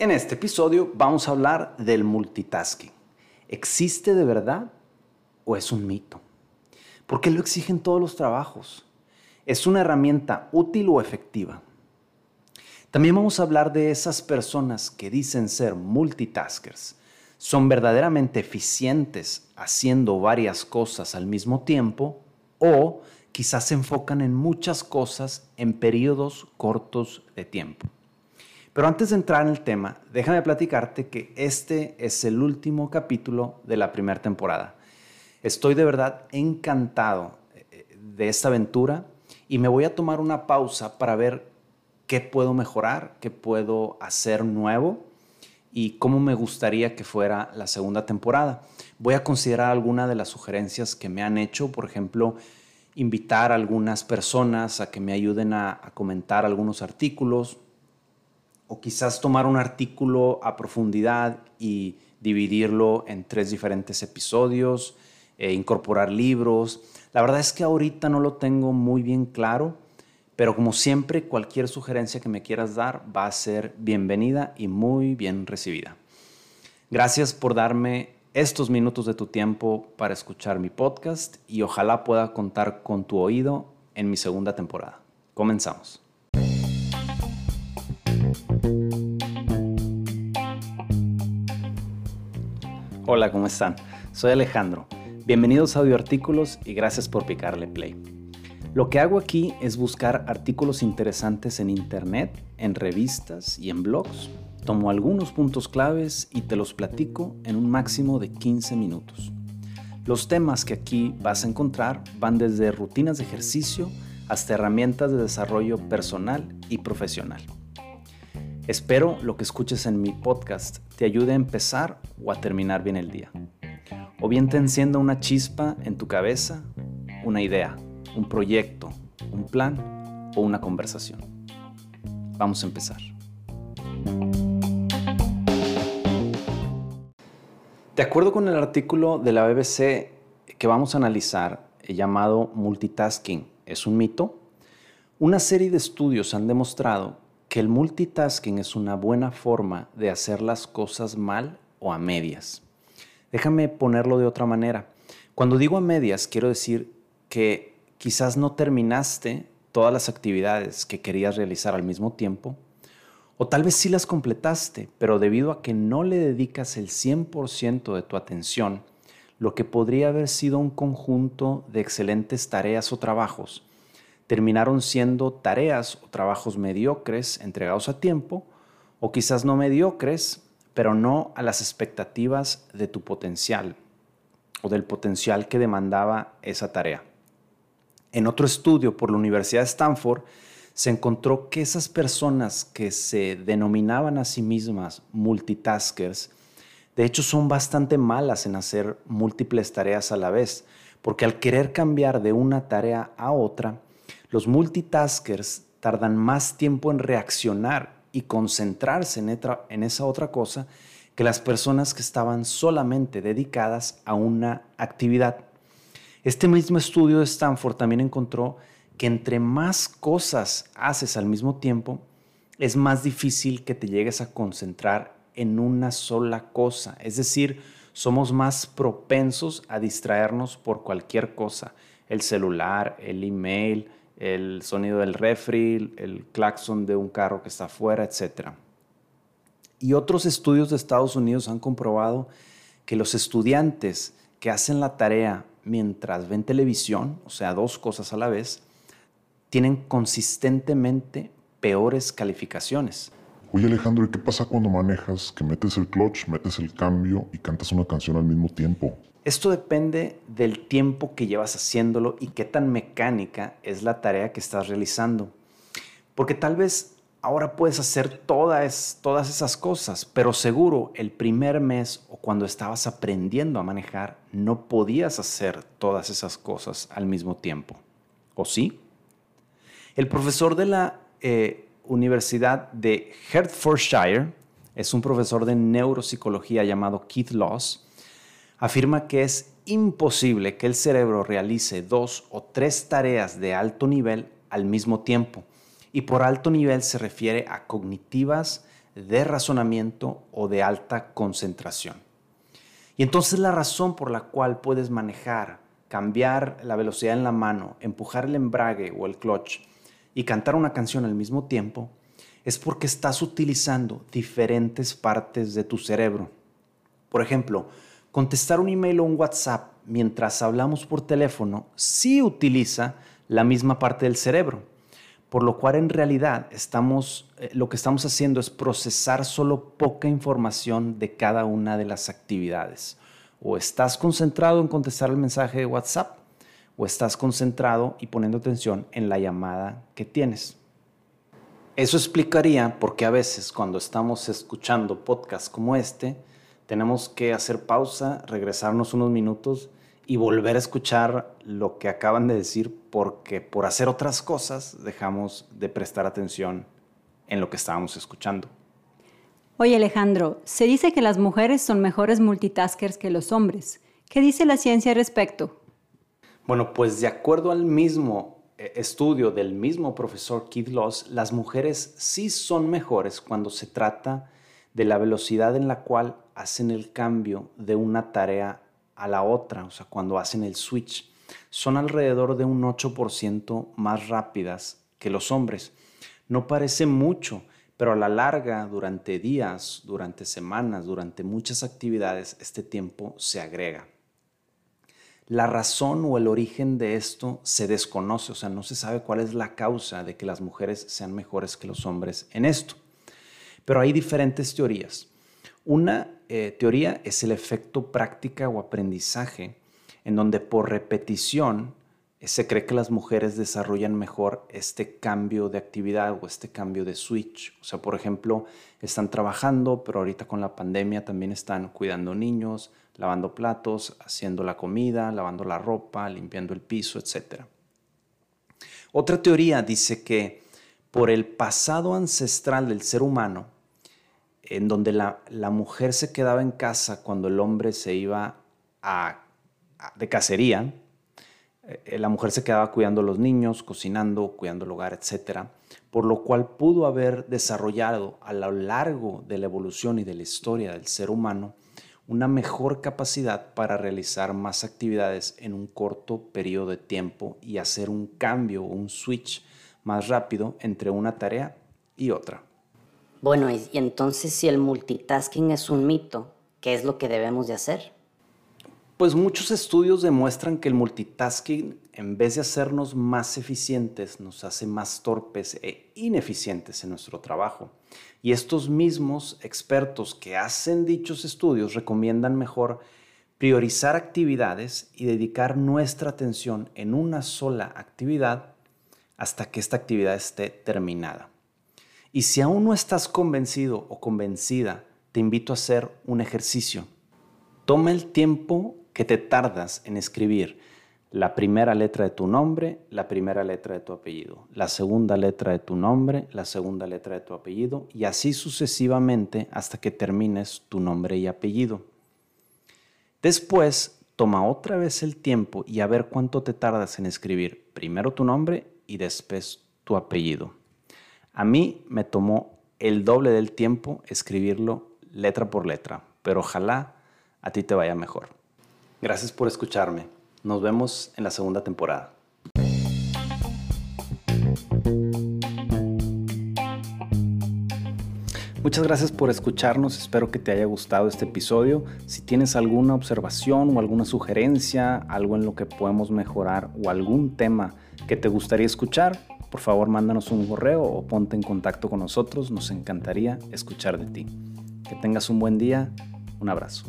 En este episodio vamos a hablar del multitasking. ¿Existe de verdad o es un mito? ¿Por qué lo exigen todos los trabajos? ¿Es una herramienta útil o efectiva? También vamos a hablar de esas personas que dicen ser multitaskers. ¿Son verdaderamente eficientes haciendo varias cosas al mismo tiempo o quizás se enfocan en muchas cosas en periodos cortos de tiempo? Pero antes de entrar en el tema, déjame platicarte que este es el último capítulo de la primera temporada. Estoy de verdad encantado eh, de esta aventura y me voy a tomar una pausa para ver qué puedo mejorar, qué puedo hacer nuevo y cómo me gustaría que fuera la segunda temporada. Voy a considerar algunas de las sugerencias que me han hecho, por ejemplo, invitar a algunas personas a que me ayuden a, a comentar algunos artículos, o quizás tomar un artículo a profundidad y dividirlo en tres diferentes episodios, e incorporar libros. La verdad es que ahorita no lo tengo muy bien claro, pero como siempre, cualquier sugerencia que me quieras dar va a ser bienvenida y muy bien recibida. Gracias por darme estos minutos de tu tiempo para escuchar mi podcast y ojalá pueda contar con tu oído en mi segunda temporada. Comenzamos. Hola, ¿cómo están? Soy Alejandro. Bienvenidos a Audioartículos y gracias por picarle play. Lo que hago aquí es buscar artículos interesantes en internet, en revistas y en blogs. Tomo algunos puntos claves y te los platico en un máximo de 15 minutos. Los temas que aquí vas a encontrar van desde rutinas de ejercicio hasta herramientas de desarrollo personal y profesional. Espero lo que escuches en mi podcast te ayude a empezar o a terminar bien el día. O bien te encienda una chispa en tu cabeza, una idea, un proyecto, un plan o una conversación. Vamos a empezar. De acuerdo con el artículo de la BBC que vamos a analizar, llamado Multitasking, ¿es un mito? Una serie de estudios han demostrado el multitasking es una buena forma de hacer las cosas mal o a medias. Déjame ponerlo de otra manera. Cuando digo a medias, quiero decir que quizás no terminaste todas las actividades que querías realizar al mismo tiempo, o tal vez sí las completaste, pero debido a que no le dedicas el 100% de tu atención, lo que podría haber sido un conjunto de excelentes tareas o trabajos, terminaron siendo tareas o trabajos mediocres entregados a tiempo, o quizás no mediocres, pero no a las expectativas de tu potencial o del potencial que demandaba esa tarea. En otro estudio por la Universidad de Stanford, se encontró que esas personas que se denominaban a sí mismas multitaskers, de hecho son bastante malas en hacer múltiples tareas a la vez, porque al querer cambiar de una tarea a otra, los multitaskers tardan más tiempo en reaccionar y concentrarse en, esa otra cosa que las personas que estaban solamente dedicadas a una actividad. Este mismo estudio de Stanford también encontró que entre más cosas haces al mismo tiempo, es más difícil que te llegues a concentrar en una sola cosa. Es decir, somos más propensos a distraernos por cualquier cosa. El celular, el email, el sonido del refri, el claxon de un carro que está afuera, etc. Y otros estudios de Estados Unidos han comprobado que los estudiantes que hacen la tarea mientras ven televisión, o sea, dos cosas a la vez, tienen consistentemente peores calificaciones. Oye Alejandro, ¿y qué pasa cuando manejas que metes el clutch, metes el cambio y cantas una canción al mismo tiempo? Esto depende del tiempo que llevas haciéndolo y qué tan mecánica es la tarea que estás realizando. Porque tal vez ahora puedes hacer todas, todas esas cosas, pero seguro el primer mes o cuando estabas aprendiendo a manejar no podías hacer todas esas cosas al mismo tiempo. ¿O sí? El profesor de la eh, Universidad de Hertfordshire es un profesor de neuropsicología llamado Keith Loss afirma que es imposible que el cerebro realice dos o tres tareas de alto nivel al mismo tiempo. Y por alto nivel se refiere a cognitivas de razonamiento o de alta concentración. Y entonces la razón por la cual puedes manejar, cambiar la velocidad en la mano, empujar el embrague o el clutch y cantar una canción al mismo tiempo es porque estás utilizando diferentes partes de tu cerebro. Por ejemplo, contestar un email o un WhatsApp mientras hablamos por teléfono sí utiliza la misma parte del cerebro, por lo cual en realidad estamos, eh, lo que estamos haciendo es procesar solo poca información de cada una de las actividades. O estás concentrado en contestar el mensaje de WhatsApp o estás concentrado y poniendo atención en la llamada que tienes. Eso explicaría por qué a veces cuando estamos escuchando podcasts como este, tenemos que hacer pausa, regresarnos unos minutos y volver a escuchar lo que acaban de decir porque por hacer otras cosas dejamos de prestar atención en lo que estábamos escuchando. Oye Alejandro, se dice que las mujeres son mejores multitaskers que los hombres. ¿Qué dice la ciencia al respecto? Bueno, pues de acuerdo al mismo eh, estudio del mismo profesor Keith Loss, las mujeres sí son mejores cuando se trata de la velocidad en la cual hacen el cambio de una tarea a la otra, o sea, cuando hacen el switch. Son alrededor de un 8% más rápidas que los hombres. No parece mucho, pero a la larga, durante días, durante semanas, durante muchas actividades, este tiempo se agrega. La razón o el origen de esto se desconoce, o sea, no se sabe cuál es la causa de que las mujeres sean mejores que los hombres en esto. Pero hay diferentes teorías. Una eh, teoría es el efecto práctica o aprendizaje, en donde por repetición eh, se cree que las mujeres desarrollan mejor este cambio de actividad o este cambio de switch. O sea, por ejemplo, están trabajando, pero ahorita con la pandemia también están cuidando niños, lavando platos, haciendo la comida, lavando la ropa, limpiando el piso, etc. Otra teoría dice que por el pasado ancestral del ser humano, en donde la, mujer se quedaba en casa cuando el hombre se iba de cacería, eh, la mujer se quedaba cuidando a los niños, cocinando, cuidando el hogar, etc. Por lo cual pudo haber desarrollado a lo largo de la evolución y de la historia del ser humano una mejor capacidad para realizar más actividades en un corto periodo de tiempo y hacer un cambio un switch más rápido entre una tarea y otra. Bueno, y entonces si el multitasking es un mito, ¿qué es lo que debemos de hacer? Pues muchos estudios demuestran que el multitasking, en vez de hacernos más eficientes, nos hace más torpes e ineficientes en nuestro trabajo. Y estos mismos expertos que hacen dichos estudios recomiendan mejor priorizar actividades y dedicar nuestra atención en una sola actividad hasta que esta actividad esté terminada. Y si aún no estás convencido o convencida, te invito a hacer un ejercicio. Toma el tiempo que te tardas en escribir la primera letra de tu nombre, la primera letra de tu apellido, la segunda letra de tu nombre, la segunda letra de tu apellido y así sucesivamente hasta que termines tu nombre y apellido. Después, toma otra vez el tiempo y a ver cuánto te tardas en escribir primero tu nombre y después tu apellido. A mí me tomó el doble del tiempo escribirlo letra por letra, pero ojalá a ti te vaya mejor. Gracias por escucharme. Nos vemos en la segunda temporada. Muchas gracias por escucharnos, espero que te haya gustado este episodio. Si tienes alguna observación o alguna sugerencia, algo en lo que podemos mejorar o algún tema que te gustaría escuchar, por favor mándanos un correo o ponte en contacto con nosotros, nos encantaría escuchar de ti. Que tengas un buen día, un abrazo.